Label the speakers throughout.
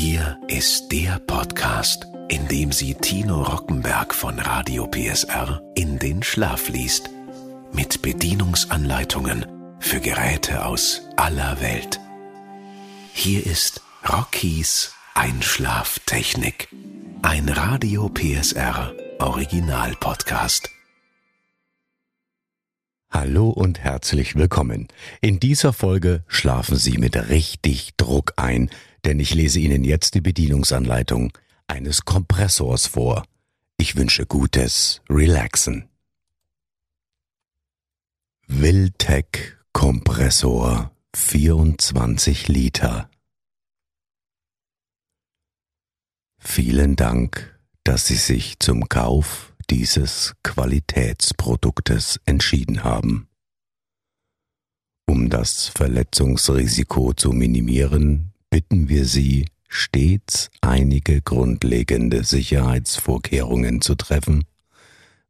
Speaker 1: Hier ist der Podcast, in dem sie Tino Rockenberg von Radio PSR in den Schlaf liest. Mit Bedienungsanleitungen für Geräte aus aller Welt. Hier ist Rockies Einschlaftechnik. Ein Radio PSR Original Podcast.
Speaker 2: Hallo und herzlich willkommen. In dieser Folge schlafen Sie mit richtig Druck ein, denn ich lese Ihnen jetzt die Bedienungsanleitung eines Kompressors vor. Ich wünsche gutes Relaxen. Wiltec Kompressor 24 Liter. Vielen Dank, dass Sie sich zum Kauf dieses Qualitätsproduktes entschieden haben. Um das Verletzungsrisiko zu minimieren, bitten wir Sie, stets einige grundlegende Sicherheitsvorkehrungen zu treffen,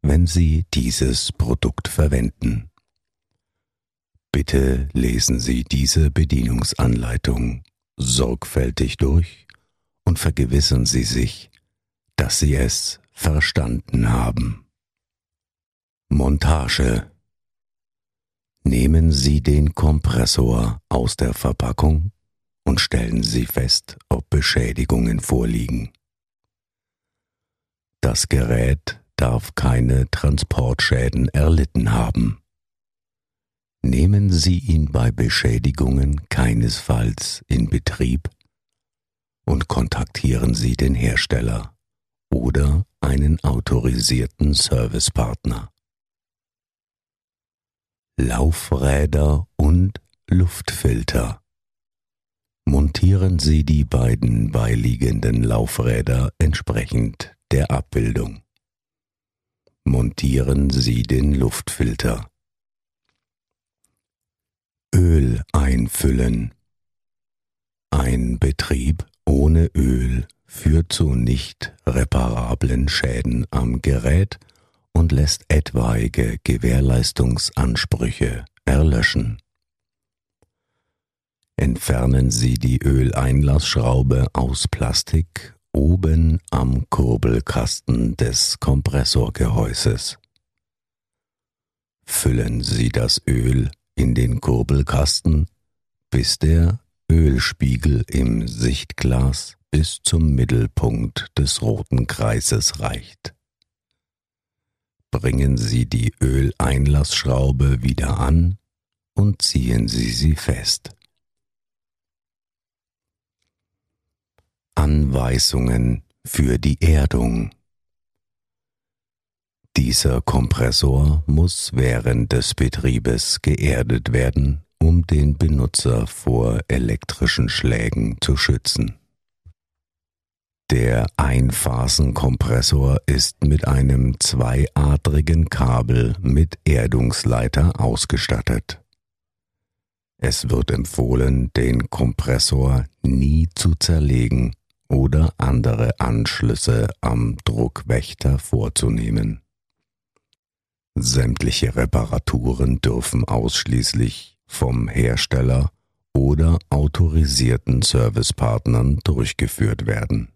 Speaker 2: wenn Sie dieses Produkt verwenden. Bitte lesen Sie diese Bedienungsanleitung sorgfältig durch und vergewissern Sie sich, dass Sie es verstanden haben. Montage Nehmen Sie den Kompressor aus der Verpackung und stellen Sie fest, ob Beschädigungen vorliegen. Das Gerät darf keine Transportschäden erlitten haben. Nehmen Sie ihn bei Beschädigungen keinesfalls in Betrieb und kontaktieren Sie den Hersteller oder einen autorisierten Servicepartner. Laufräder und Luftfilter montieren Sie die beiden beiliegenden Laufräder entsprechend der Abbildung. Montieren Sie den Luftfilter. Öl einfüllen. Ein Betrieb ohne Öl führt zu nicht reparablen Schäden am Gerät und lässt etwaige Gewährleistungsansprüche erlöschen. Entfernen Sie die Öleinlassschraube aus Plastik oben am Kurbelkasten des Kompressorgehäuses. Füllen Sie das Öl in den Kurbelkasten, bis der Ölspiegel im Sichtglas bis zum Mittelpunkt des roten Kreises reicht. Bringen Sie die Öleinlassschraube wieder an und ziehen Sie sie fest. Anweisungen für die Erdung. Dieser Kompressor muss während des Betriebes geerdet werden, um den Benutzer vor elektrischen Schlägen zu schützen. Der Einphasenkompressor ist mit einem zweiadrigen Kabel mit Erdungsleiter ausgestattet. Es wird empfohlen, den Kompressor nie zu zerlegen oder andere Anschlüsse am Druckwächter vorzunehmen. Sämtliche Reparaturen dürfen ausschließlich vom Hersteller oder autorisierten Servicepartnern durchgeführt werden.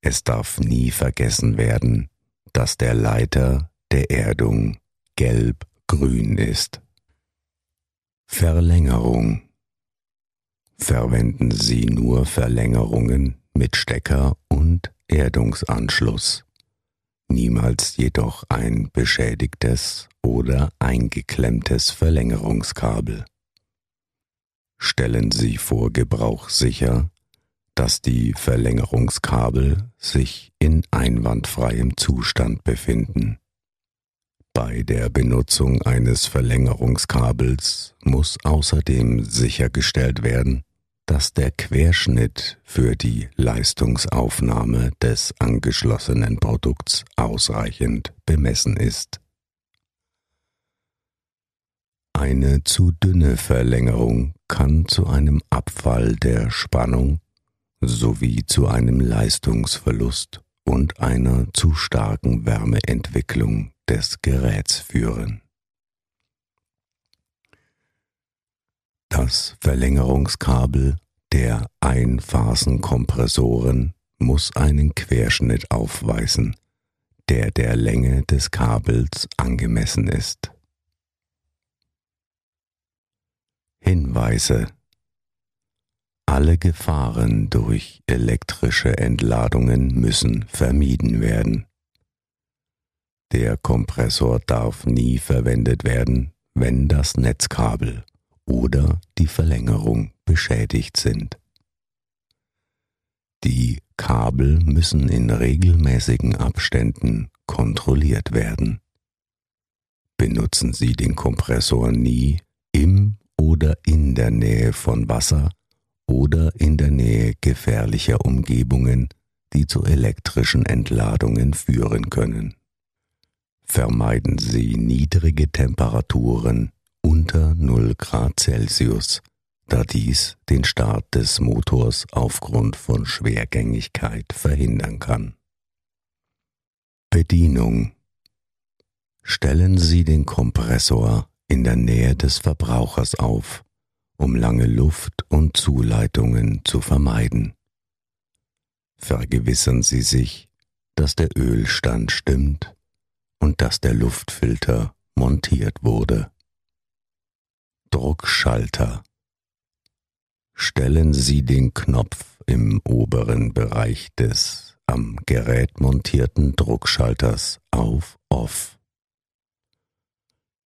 Speaker 2: Es darf nie vergessen werden, dass der Leiter der Erdung gelb-grün ist. Verlängerung Verwenden Sie nur Verlängerungen mit Stecker und Erdungsanschluss, niemals jedoch ein beschädigtes oder eingeklemmtes Verlängerungskabel. Stellen Sie vor Gebrauch sicher, dass die Verlängerungskabel sich in einwandfreiem Zustand befinden. Bei der Benutzung eines Verlängerungskabels muss außerdem sichergestellt werden, dass der Querschnitt für die Leistungsaufnahme des angeschlossenen Produkts ausreichend bemessen ist. Eine zu dünne Verlängerung kann zu einem Abfall der Spannung sowie zu einem Leistungsverlust und einer zu starken Wärmeentwicklung des Geräts führen. Das Verlängerungskabel der Einphasenkompressoren muss einen Querschnitt aufweisen, der der Länge des Kabels angemessen ist. Hinweise Alle Gefahren durch elektrische Entladungen müssen vermieden werden. Der Kompressor darf nie verwendet werden, wenn das Netzkabel oder die Verlängerung beschädigt sind. Die Kabel müssen in regelmäßigen Abständen kontrolliert werden. Benutzen Sie den Kompressor nie im oder in der Nähe von Wasser oder in der Nähe gefährlicher Umgebungen, die zu elektrischen Entladungen führen können. Vermeiden Sie niedrige Temperaturen unter 0 Grad Celsius, da dies den Start des Motors aufgrund von Schwergängigkeit verhindern kann. Bedienung Stellen Sie den Kompressor in der Nähe des Verbrauchers auf, um lange Luft und Zuleitungen zu vermeiden. Vergewissern Sie sich, dass der Ölstand stimmt und dass der Luftfilter montiert wurde. Druckschalter Stellen Sie den Knopf im oberen Bereich des am Gerät montierten Druckschalters auf Off.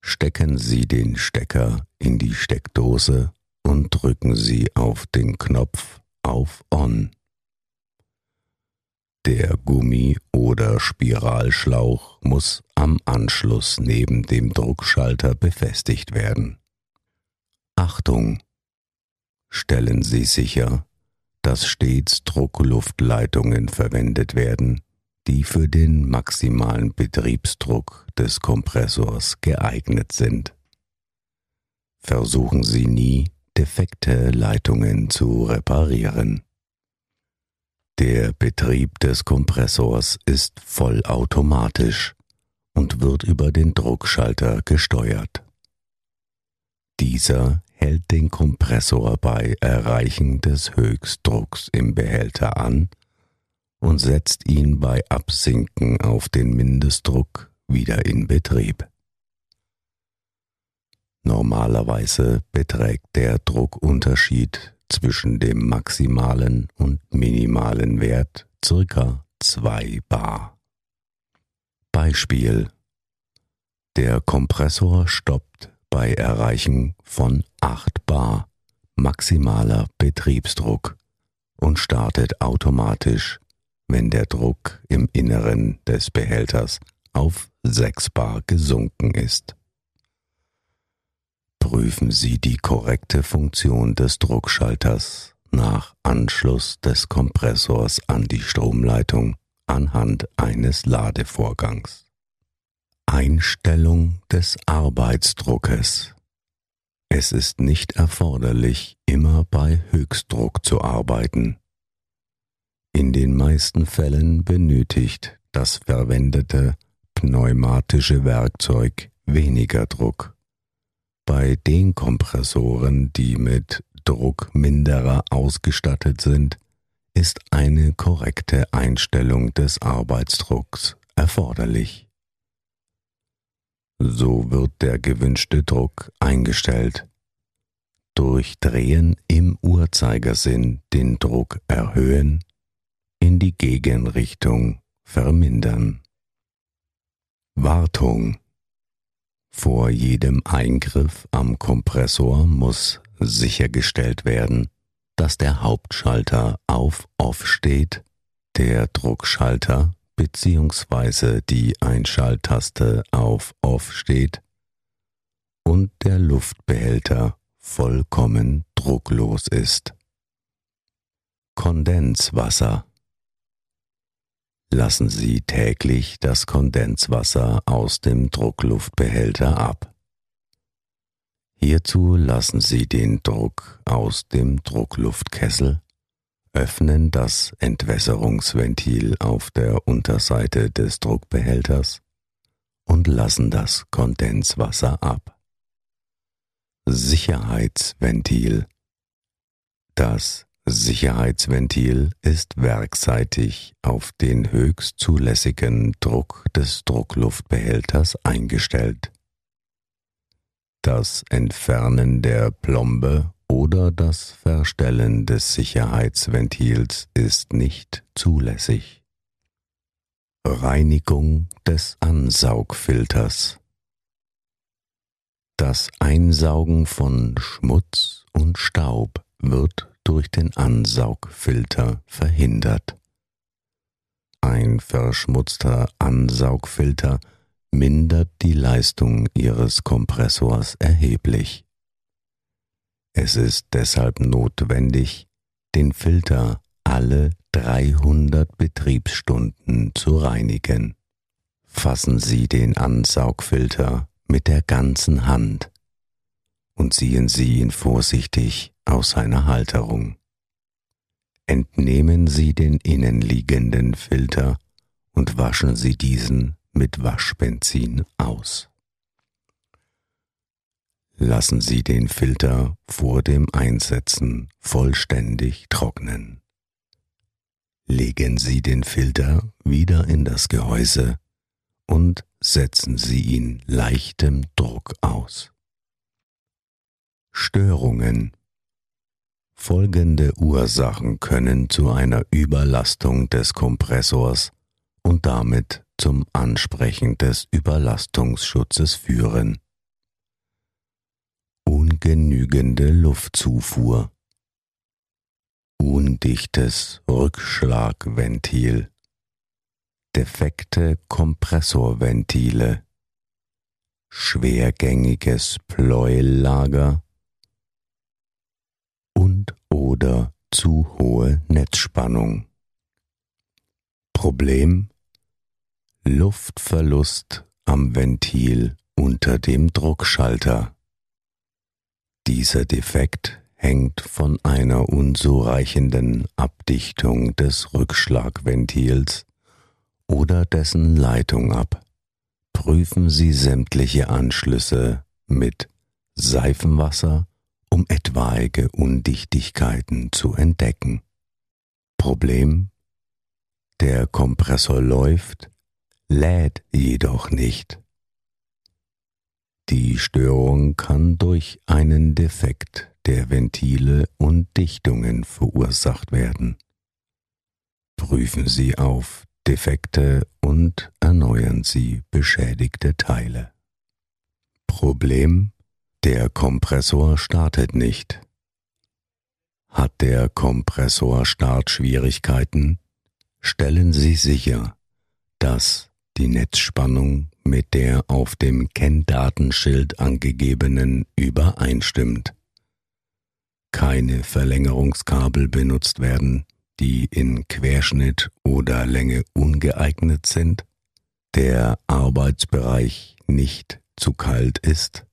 Speaker 2: Stecken Sie den Stecker in die Steckdose und drücken Sie auf den Knopf auf On. Der Gummi- oder Spiralschlauch muss am Anschluss neben dem Druckschalter befestigt werden. Achtung! Stellen Sie sicher, dass stets Druckluftleitungen verwendet werden, die für den maximalen Betriebsdruck des Kompressors geeignet sind. Versuchen Sie nie, defekte Leitungen zu reparieren. Der Betrieb des Kompressors ist vollautomatisch und wird über den Druckschalter gesteuert. Dieser hält den Kompressor bei Erreichen des Höchstdrucks im Behälter an und setzt ihn bei Absinken auf den Mindestdruck wieder in Betrieb. Normalerweise beträgt der Druckunterschied zwischen dem maximalen und minimalen Wert circa 2 bar. Beispiel Der Kompressor stoppt bei Erreichen von 8 bar maximaler Betriebsdruck und startet automatisch, wenn der Druck im Inneren des Behälters auf 6 bar gesunken ist. Prüfen Sie die korrekte Funktion des Druckschalters nach Anschluss des Kompressors an die Stromleitung anhand eines Ladevorgangs. Einstellung des Arbeitsdruckes. Es ist nicht erforderlich, immer bei Höchstdruck zu arbeiten. In den meisten Fällen benötigt das verwendete pneumatische Werkzeug weniger Druck. Bei den Kompressoren, die mit Druckminderer ausgestattet sind, ist eine korrekte Einstellung des Arbeitsdrucks erforderlich. So wird der gewünschte Druck eingestellt. Durch Drehen im Uhrzeigersinn den Druck erhöhen, in die Gegenrichtung vermindern. Wartung vor jedem Eingriff am Kompressor muss sichergestellt werden, dass der Hauptschalter auf Off steht, der Druckschalter bzw. die Einschalttaste auf Off steht und der Luftbehälter vollkommen drucklos ist. Kondenswasser lassen Sie täglich das Kondenswasser aus dem Druckluftbehälter ab. Hierzu lassen Sie den Druck aus dem Druckluftkessel, öffnen das Entwässerungsventil auf der Unterseite des Druckbehälters und lassen das Kondenswasser ab. Sicherheitsventil Das Sicherheitsventil ist werkseitig auf den höchst zulässigen Druck des Druckluftbehälters eingestellt. Das Entfernen der Plombe oder das Verstellen des Sicherheitsventils ist nicht zulässig. Reinigung des Ansaugfilters Das Einsaugen von Schmutz und Staub wird durch den Ansaugfilter verhindert. Ein verschmutzter Ansaugfilter mindert die Leistung Ihres Kompressors erheblich. Es ist deshalb notwendig, den Filter alle 300 Betriebsstunden zu reinigen. Fassen Sie den Ansaugfilter mit der ganzen Hand und ziehen Sie ihn vorsichtig aus seiner Halterung. Entnehmen Sie den innenliegenden Filter und waschen Sie diesen mit Waschbenzin aus. Lassen Sie den Filter vor dem Einsetzen vollständig trocknen. Legen Sie den Filter wieder in das Gehäuse und setzen Sie ihn leichtem Druck aus. Störungen Folgende Ursachen können zu einer Überlastung des Kompressors und damit zum Ansprechen des Überlastungsschutzes führen. Ungenügende Luftzufuhr Undichtes Rückschlagventil Defekte Kompressorventile Schwergängiges Pleuellager und oder zu hohe Netzspannung. Problem Luftverlust am Ventil unter dem Druckschalter. Dieser Defekt hängt von einer unzureichenden Abdichtung des Rückschlagventils oder dessen Leitung ab. Prüfen Sie sämtliche Anschlüsse mit Seifenwasser um etwaige Undichtigkeiten zu entdecken. Problem Der Kompressor läuft, lädt jedoch nicht. Die Störung kann durch einen Defekt der Ventile und Dichtungen verursacht werden. Prüfen Sie auf Defekte und erneuern Sie beschädigte Teile. Problem der Kompressor startet nicht. Hat der Kompressor Startschwierigkeiten, stellen Sie sicher, dass die Netzspannung mit der auf dem Kenndatenschild angegebenen übereinstimmt. Keine Verlängerungskabel benutzt werden, die in Querschnitt oder Länge ungeeignet sind, der Arbeitsbereich nicht zu kalt ist,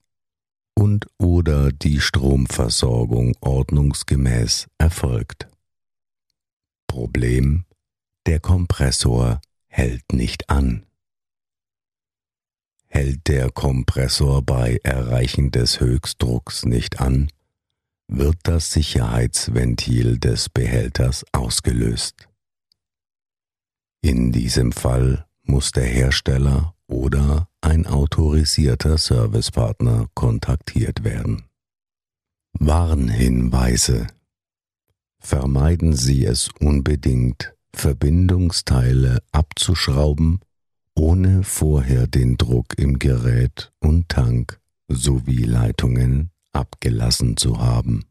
Speaker 2: und oder die Stromversorgung ordnungsgemäß erfolgt. Problem Der Kompressor hält nicht an. Hält der Kompressor bei Erreichen des Höchstdrucks nicht an, wird das Sicherheitsventil des Behälters ausgelöst. In diesem Fall muss der Hersteller oder ein autorisierter Servicepartner kontaktiert werden. Warnhinweise Vermeiden Sie es unbedingt, Verbindungsteile abzuschrauben, ohne vorher den Druck im Gerät und Tank sowie Leitungen abgelassen zu haben.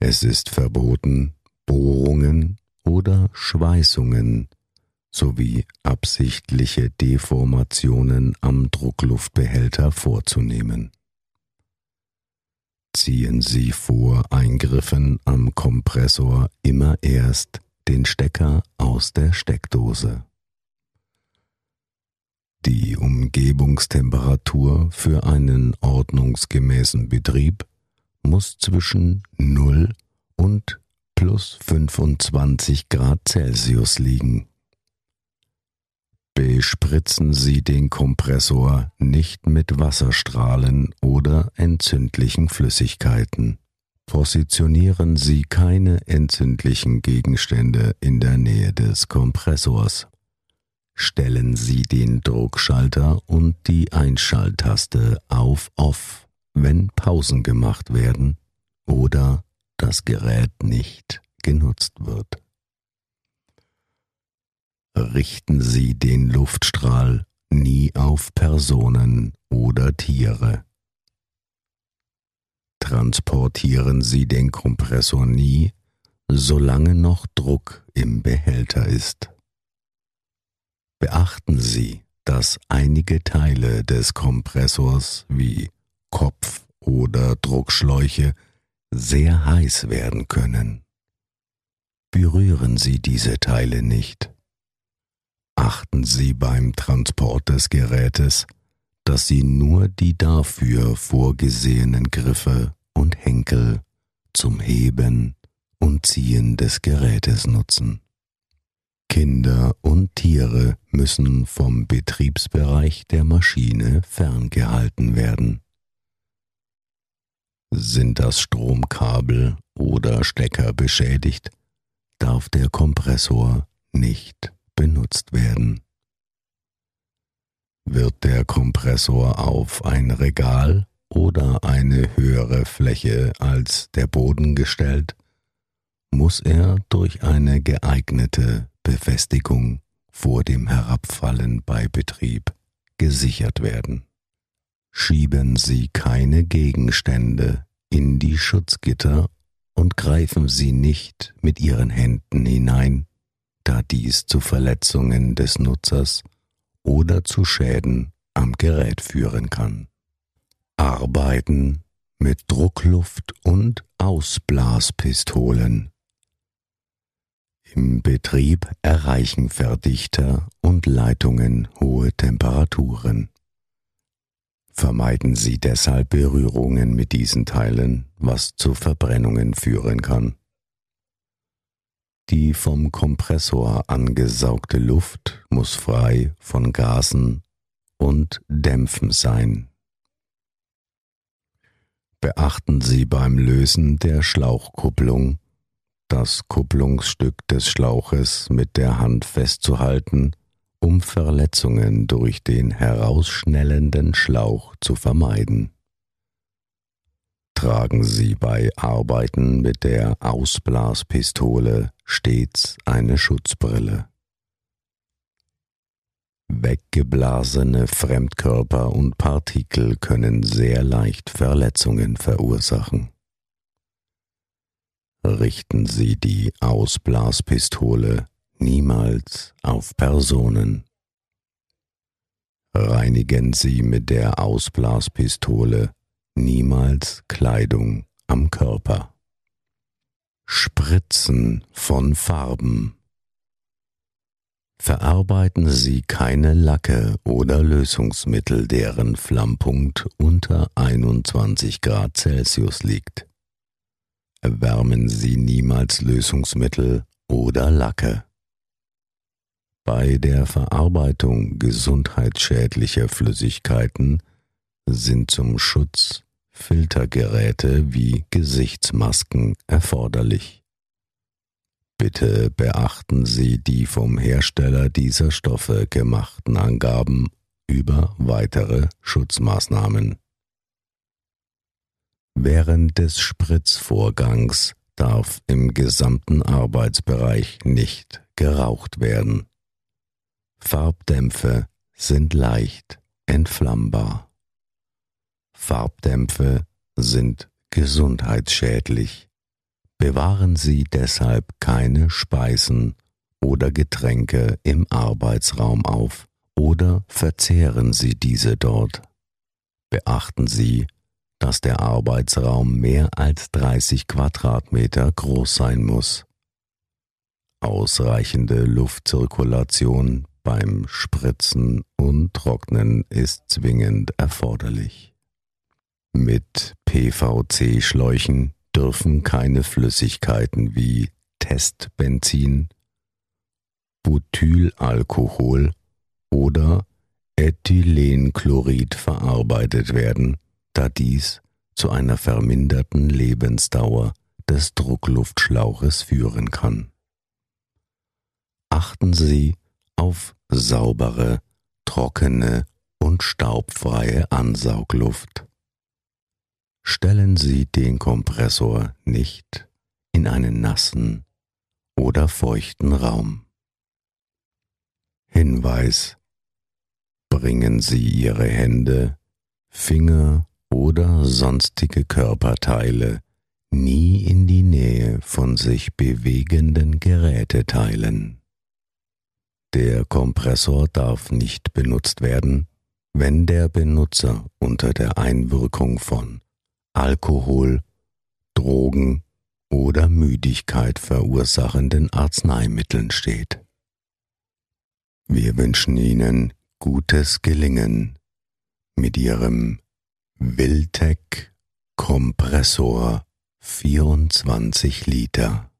Speaker 2: Es ist verboten, Bohrungen oder Schweißungen sowie absichtliche Deformationen am Druckluftbehälter vorzunehmen. Ziehen Sie vor Eingriffen am Kompressor immer erst den Stecker aus der Steckdose. Die Umgebungstemperatur für einen ordnungsgemäßen Betrieb muss zwischen 0 und plus 25 Grad Celsius liegen. Bespritzen Sie den Kompressor nicht mit Wasserstrahlen oder entzündlichen Flüssigkeiten. Positionieren Sie keine entzündlichen Gegenstände in der Nähe des Kompressors. Stellen Sie den Druckschalter und die Einschalttaste auf Off, wenn Pausen gemacht werden oder das Gerät nicht genutzt wird. Richten Sie den Luftstrahl nie auf Personen oder Tiere. Transportieren Sie den Kompressor nie, solange noch Druck im Behälter ist. Beachten Sie, dass einige Teile des Kompressors wie Kopf oder Druckschläuche sehr heiß werden können. Berühren Sie diese Teile nicht. Achten Sie beim Transport des Gerätes, dass Sie nur die dafür vorgesehenen Griffe und Henkel zum Heben und Ziehen des Gerätes nutzen. Kinder und Tiere müssen vom Betriebsbereich der Maschine ferngehalten werden. Sind das Stromkabel oder Stecker beschädigt, darf der Kompressor nicht benutzt werden. Wird der Kompressor auf ein Regal oder eine höhere Fläche als der Boden gestellt, muss er durch eine geeignete Befestigung vor dem Herabfallen bei Betrieb gesichert werden. Schieben Sie keine Gegenstände in die Schutzgitter und greifen Sie nicht mit Ihren Händen hinein, da dies zu Verletzungen des Nutzers oder zu Schäden am Gerät führen kann. Arbeiten mit Druckluft und Ausblaspistolen im Betrieb erreichen Verdichter und Leitungen hohe Temperaturen. Vermeiden Sie deshalb Berührungen mit diesen Teilen, was zu Verbrennungen führen kann. Die vom Kompressor angesaugte Luft muss frei von Gasen und Dämpfen sein. Beachten Sie beim Lösen der Schlauchkupplung, das Kupplungsstück des Schlauches mit der Hand festzuhalten, um Verletzungen durch den herausschnellenden Schlauch zu vermeiden. Tragen Sie bei Arbeiten mit der Ausblaspistole stets eine Schutzbrille. Weggeblasene Fremdkörper und Partikel können sehr leicht Verletzungen verursachen richten Sie die Ausblaspistole niemals auf Personen. Reinigen Sie mit der Ausblaspistole niemals Kleidung am Körper. Spritzen von Farben. Verarbeiten Sie keine Lacke oder Lösungsmittel, deren Flammpunkt unter 21 Grad Celsius liegt erwärmen Sie niemals Lösungsmittel oder Lacke. Bei der Verarbeitung gesundheitsschädlicher Flüssigkeiten sind zum Schutz Filtergeräte wie Gesichtsmasken erforderlich. Bitte beachten Sie die vom Hersteller dieser Stoffe gemachten Angaben über weitere Schutzmaßnahmen. Während des Spritzvorgangs darf im gesamten Arbeitsbereich nicht geraucht werden. Farbdämpfe sind leicht entflammbar. Farbdämpfe sind gesundheitsschädlich. Bewahren Sie deshalb keine Speisen oder Getränke im Arbeitsraum auf oder verzehren Sie diese dort. Beachten Sie, dass der Arbeitsraum mehr als 30 Quadratmeter groß sein muss. Ausreichende Luftzirkulation beim Spritzen und Trocknen ist zwingend erforderlich. Mit PVC-Schläuchen dürfen keine Flüssigkeiten wie Testbenzin, Butylalkohol oder Ethylenchlorid verarbeitet werden, da dies zu einer verminderten Lebensdauer des Druckluftschlauches führen kann. Achten Sie auf saubere, trockene und staubfreie Ansaugluft. Stellen Sie den Kompressor nicht in einen nassen oder feuchten Raum. Hinweis Bringen Sie Ihre Hände, Finger oder sonstige Körperteile nie in die Nähe von sich bewegenden Geräteteilen. Der Kompressor darf nicht benutzt werden, wenn der Benutzer unter der Einwirkung von Alkohol, Drogen oder Müdigkeit verursachenden Arzneimitteln steht. Wir wünschen Ihnen gutes Gelingen mit Ihrem Wiltec Kompressor 24 Liter.